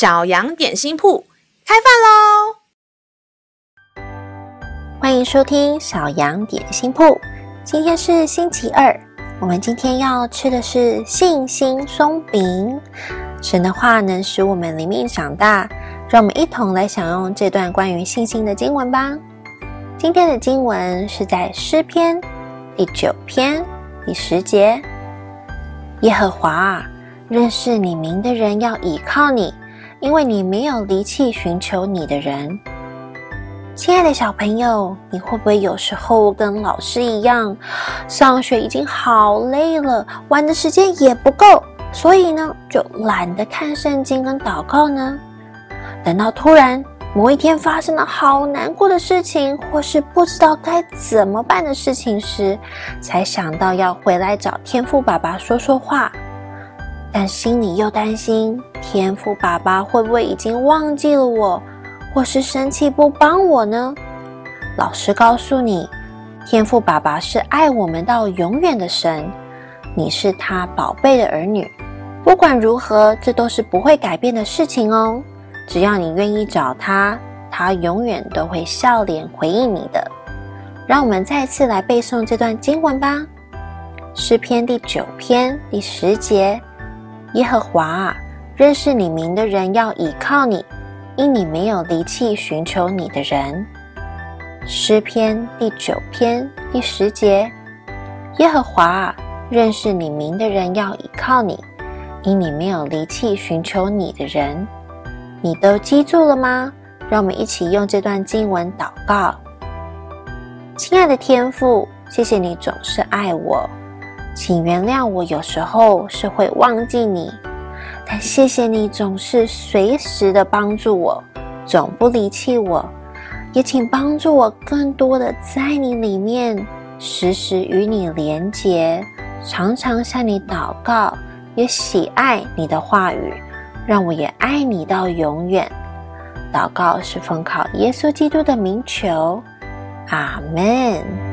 小羊点心铺开饭喽！欢迎收听小羊点心铺。今天是星期二，我们今天要吃的是信心松饼。神的话能使我们灵命长大，让我们一同来享用这段关于信心的经文吧。今天的经文是在诗篇第九篇第十节：耶和华，认识你名的人要倚靠你，因为你没有离弃寻求你的人。亲爱的小朋友，你会不会有时候跟老师一样，上学已经好累了，玩的时间也不够？所以呢，就懒得看圣经跟祷告呢。等到突然某一天发生了好难过的事情，或是不知道该怎么办的事情时，才想到要回来找天父爸爸说说话。但心里又担心天赋爸爸会不会已经忘记了我，或是生气不帮我呢？老师告诉你，天赋爸爸是爱我们到永远的神，你是他宝贝的儿女。不管如何，这都是不会改变的事情哦。只要你愿意找他，他永远都会笑脸回应你的。让我们再次来背诵这段经文吧，《诗篇》第九篇第十节：耶和华啊，认识你名的人要倚靠你，因你没有离弃寻求你的人。《诗篇》第九篇第十节：耶和华啊，认识你名的人要倚靠你。因你没有离弃寻求你的人，你都记住了吗？让我们一起用这段经文祷告。亲爱的天父，谢谢你总是爱我，请原谅我有时候是会忘记你，但谢谢你总是随时的帮助我，总不离弃我，也请帮助我更多的在你里面，时时与你连结，常常向你祷告。也喜爱你的话语，让我也爱你到永远。祷告是奉靠耶稣基督的名求，阿门。